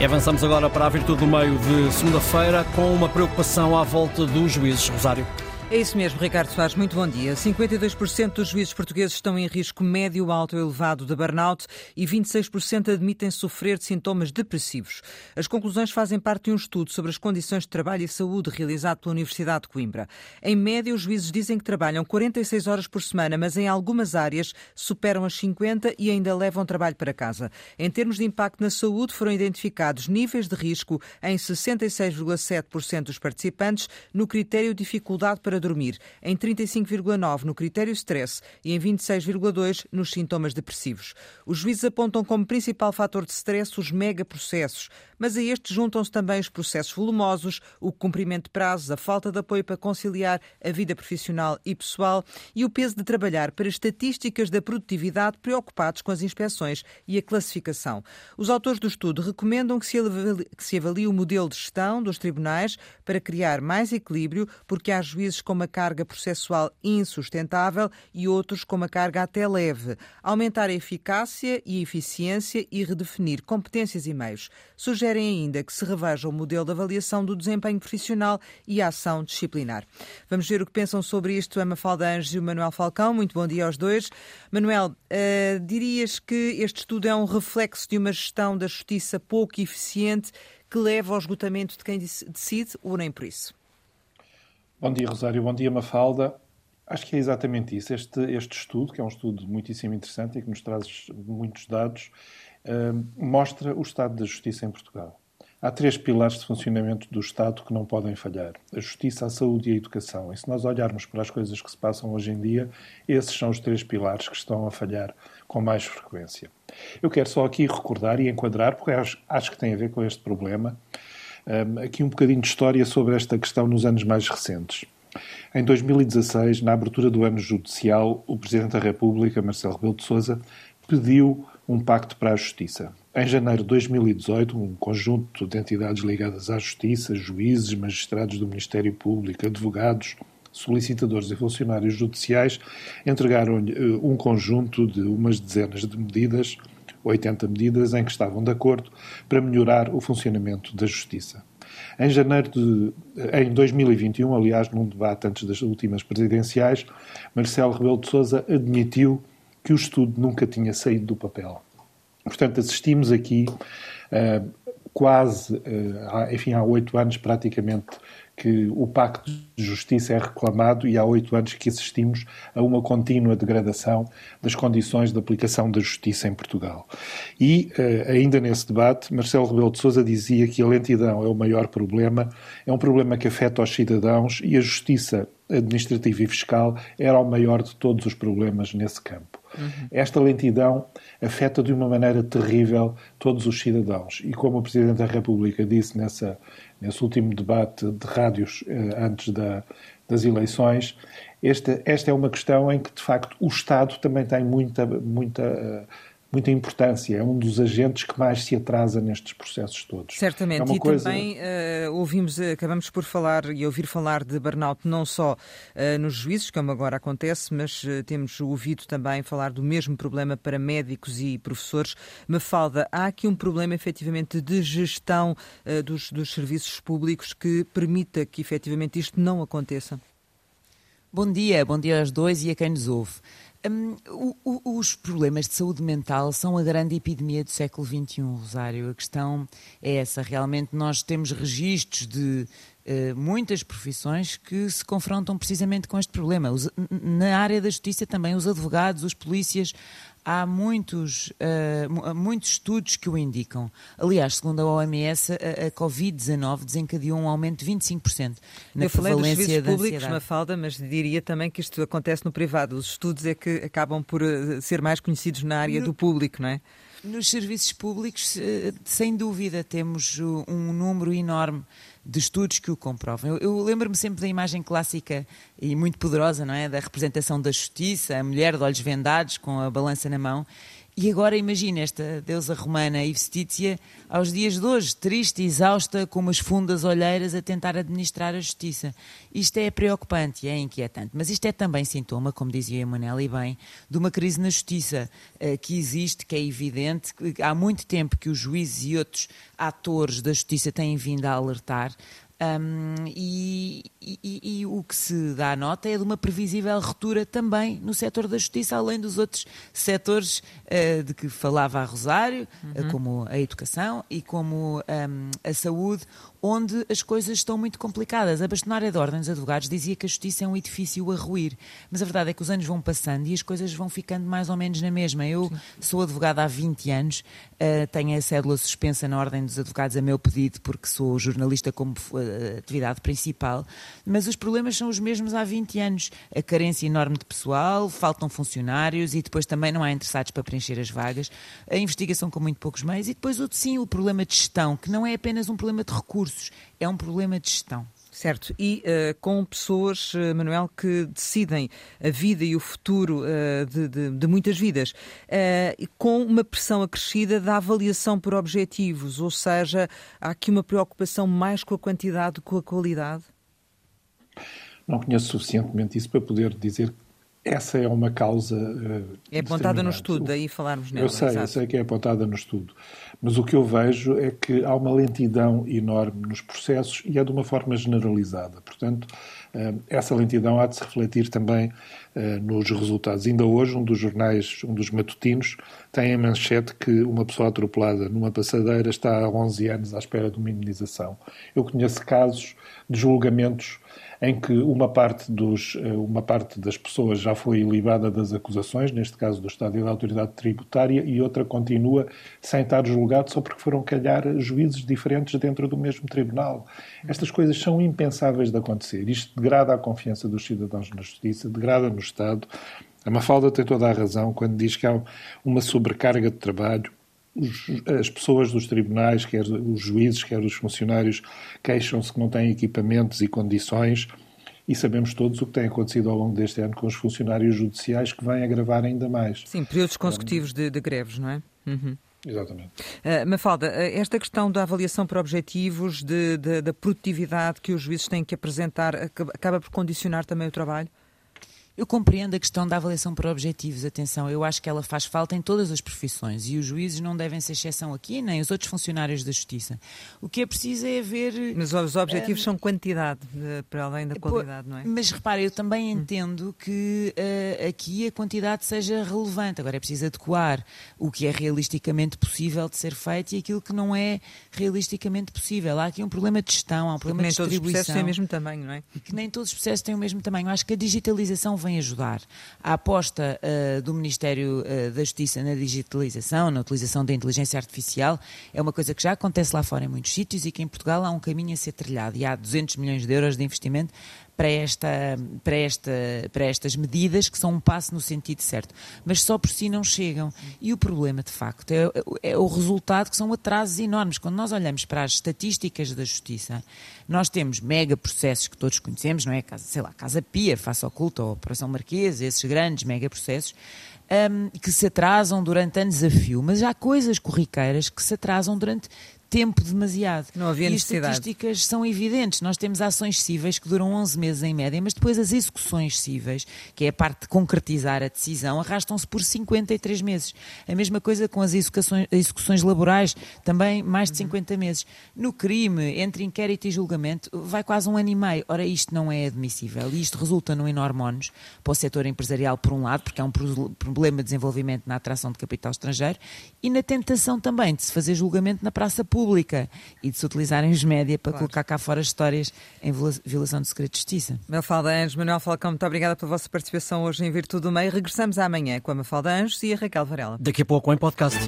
E avançamos agora para a virtude do meio de segunda-feira com uma preocupação à volta dos juízes. Rosário. É isso mesmo, Ricardo Soares. Muito bom dia. 52% dos juízes portugueses estão em risco médio, alto ou elevado de burnout e 26% admitem sofrer de sintomas depressivos. As conclusões fazem parte de um estudo sobre as condições de trabalho e saúde realizado pela Universidade de Coimbra. Em média, os juízes dizem que trabalham 46 horas por semana, mas em algumas áreas superam as 50 e ainda levam trabalho para casa. Em termos de impacto na saúde, foram identificados níveis de risco em 66,7% dos participantes no critério dificuldade para dormir, em 35,9% no critério stress e em 26,2% nos sintomas depressivos. Os juízes apontam como principal fator de stress os megaprocessos, mas a estes juntam-se também os processos volumosos, o cumprimento de prazos, a falta de apoio para conciliar a vida profissional e pessoal e o peso de trabalhar para estatísticas da produtividade preocupados com as inspeções e a classificação. Os autores do estudo recomendam que se avalie, que se avalie o modelo de gestão dos tribunais para criar mais equilíbrio, porque há juízes com uma carga processual insustentável e outros com uma carga até leve. Aumentar a eficácia e eficiência e redefinir competências e meios. Sugerem ainda que se reveja o modelo de avaliação do desempenho profissional e a ação disciplinar. Vamos ver o que pensam sobre isto a Mafalda Anjos e o Manuel Falcão. Muito bom dia aos dois. Manuel, uh, dirias que este estudo é um reflexo de uma gestão da justiça pouco eficiente que leva ao esgotamento de quem decide ou nem por isso? Bom dia, Rosário. Bom dia, Mafalda. Acho que é exatamente isso. Este, este estudo, que é um estudo muitíssimo interessante e que nos traz muitos dados, mostra o estado da justiça em Portugal. Há três pilares de funcionamento do Estado que não podem falhar: a justiça, a saúde e a educação. E se nós olharmos para as coisas que se passam hoje em dia, esses são os três pilares que estão a falhar com mais frequência. Eu quero só aqui recordar e enquadrar, porque acho, que tem a ver com este problema, aqui um bocadinho de história sobre esta questão nos anos mais recentes. Em 2016, na abertura do ano judicial, o Presidente da República, Marcelo Rebelo de Sousa, pediu um pacto para a justiça. Em janeiro de 2018, um conjunto de entidades ligadas à justiça, juízes, magistrados do Ministério Público, advogados, solicitadores e funcionários judiciais entregaram-lhe eh, um conjunto de umas dezenas de medidas 80 medidas em que estavam de acordo para melhorar o funcionamento da justiça. Em janeiro de em 2021, aliás, num debate antes das últimas presidenciais, Marcelo Rebelo de Sousa admitiu que o estudo nunca tinha saído do papel. Portanto, assistimos aqui uh, quase, uh, enfim, há oito anos praticamente que o Pacto de Justiça é reclamado e há oito anos que assistimos a uma contínua degradação das condições de aplicação da justiça em Portugal. E, eh, ainda nesse debate, Marcelo Rebelo de Sousa dizia que a lentidão é o maior problema, é um problema que afeta os cidadãos e a justiça administrativa e fiscal era o maior de todos os problemas nesse campo. Uhum. Esta lentidão afeta de uma maneira terrível todos os cidadãos. E como o Presidente da República disse nessa, nesse último debate de rádios eh, antes da, das eleições, esta, esta é uma questão em que, de facto, o Estado também tem muita, muita uh, muita importância, é um dos agentes que mais se atrasa nestes processos todos. Certamente, é e coisa... também uh, ouvimos, acabamos por falar e ouvir falar de burnout não só uh, nos juízes, como agora acontece, mas uh, temos ouvido também falar do mesmo problema para médicos e professores. Mafalda, há aqui um problema efetivamente de gestão dos, dos serviços públicos que permita que efetivamente isto não aconteça? Bom dia, bom dia aos dois e a quem nos ouve. Um, o, o, os problemas de saúde mental são a grande epidemia do século XXI, Rosário. A questão é essa. Realmente nós temos registros de uh, muitas profissões que se confrontam precisamente com este problema. Os, na área da justiça também, os advogados, os polícias, há muitos, uh, muitos estudos que o indicam. Aliás, segundo a OMS, a, a Covid-19 desencadeou um aumento de 25% na Eu falei dos serviços públicos, Mafalda, mas diria também que isto acontece no privado. Os estudos é que acabam por eh, ser mais conhecidos na área do público, não é? Nos serviços públicos, eh, sem dúvida, temos um número enorme de estudos que o comprovam. Eu, eu lembro-me sempre da imagem clássica e muito poderosa, não é? Da representação da justiça, a mulher de olhos vendados com a balança na mão. E agora imagina esta deusa romana Ivestícia aos dias de hoje, triste, exausta, com umas fundas olheiras a tentar administrar a justiça. Isto é preocupante e é inquietante, mas isto é também sintoma, como dizia Emanuel e bem, de uma crise na justiça uh, que existe, que é evidente. Há muito tempo que os juízes e outros atores da justiça têm vindo a alertar um, e, e, e, o que se dá nota é de uma previsível ruptura também no setor da justiça, além dos outros setores uh, de que falava a Rosário, uhum. uh, como a educação e como um, a saúde, onde as coisas estão muito complicadas. A bastonária de ordem dos advogados dizia que a justiça é um edifício a ruir, mas a verdade é que os anos vão passando e as coisas vão ficando mais ou menos na mesma. Eu Sim. sou advogada há 20 anos, uh, tenho a cédula suspensa na ordem dos advogados a meu pedido, porque sou jornalista como uh, atividade principal, mas os problemas são os mesmos há 20 anos. A carência enorme de pessoal, faltam funcionários e depois também não há interessados para preencher as vagas, a investigação com muito poucos meios e depois, sim, o problema de gestão, que não é apenas um problema de recursos recursos, é um problema de gestão. Certo, e uh, com pessoas, uh, Manuel, que decidem a vida e o futuro uh, de, de, de, muitas vidas, com uma pressão acrescida da avaliação por objetivos, ou seja, há aqui uma preocupação mais com a quantidade do que com a qualidade? Não conheço suficientemente isso para poder dizer essa é uma causa. Uh, é apontada no estudo, daí falarmos nela. Eu sei, eu sei que é apontada no estudo. Mas o que eu vejo é que há uma lentidão enorme nos processos e é de uma forma generalizada. Portanto, uh, essa lentidão há de se refletir também uh, nos resultados. Ainda hoje, um dos jornais, um dos matutinos, tem a manchete que uma pessoa atropelada numa passadeira está há 11 anos à espera de uma indenização. Eu conheço casos de julgamentos em que uma parte, dos, eh, uma parte das pessoas já foi libada das acusações, neste caso do Estado e da Autoridade Tributária, e outra continua sem estar julgado só porque foram calhar juízes diferentes dentro do mesmo tribunal. Estas coisas são impensáveis de acontecer. Isto degrada a confiança dos cidadãos na justiça, degrada no Estado. A Mafalda tem toda a razão quando diz que há uma sobrecarga de trabalho as pessoas dos tribunais, quer os juízes, quer os funcionários, queixam-se que não têm equipamentos e condições. E sabemos todos o que tem acontecido ao longo deste ano com os funcionários judiciais, que vem agravar ainda mais. Sim, períodos consecutivos de, de greves, não é? Uhum. Exatamente. Uh, Mafalda, uh, esta questão da avaliação por objetivos, de, de, da produtividade que os juízes têm que apresentar, acaba por condicionar também o trabalho? Eu compreendo a questão da avaliação por objetivos, atenção, eu acho que ela faz falta em todas as profissões e os juízes não devem ser exceção aqui, nem os outros funcionários da Justiça. O que é preciso é haver. Mas os objetivos uh, são quantidade, para além da qualidade, não é? Mas repare, eu também entendo que uh, aqui a quantidade seja relevante. Agora é preciso adequar o que é realisticamente possível de ser feito e aquilo que não é realisticamente possível. Há aqui um problema de gestão, há um problema de distribuição. Nem todos os processos têm o mesmo tamanho, não é? E que nem todos os processos têm o mesmo tamanho. Eu acho que a digitalização vem ajudar. A aposta uh, do Ministério uh, da Justiça na digitalização, na utilização da inteligência artificial, é uma coisa que já acontece lá fora em muitos sítios e que em Portugal há um caminho a ser trilhado. E há 200 milhões de euros de investimento para, esta, para, esta, para estas medidas que são um passo no sentido certo, mas só por si não chegam. E o problema, de facto, é, é o resultado que são atrasos enormes. Quando nós olhamos para as estatísticas da justiça, nós temos mega processos que todos conhecemos, não é? Sei lá, Casa Pia, Faça Oculta ou Operação Marquesa, esses grandes mega processos, um, que se atrasam durante anos a fio, mas há coisas corriqueiras que se atrasam durante tempo demasiado. Não havia e necessidade. as estatísticas são evidentes. Nós temos ações cíveis que duram 11 meses em média, mas depois as execuções cíveis, que é a parte de concretizar a decisão, arrastam-se por 53 meses. A mesma coisa com as execuções, execuções laborais, também mais de 50 meses. No crime, entre inquérito e julgamento, vai quase um ano e meio. Ora, isto não é admissível e isto resulta num enorme ónus para o setor empresarial, por um lado, porque é um problema de desenvolvimento na atração de capital estrangeiro e na tentação também de se fazer julgamento na praça pública pública e de se utilizarem os média para claro. colocar cá fora histórias em violação do segredo de justiça. Mafalda Anjos, Manuel Falcão, muito obrigada pela vossa participação hoje em Virtude do Meio. Regressamos amanhã com a Mafalda Anjos e a Raquel Varela. Daqui a pouco em podcast.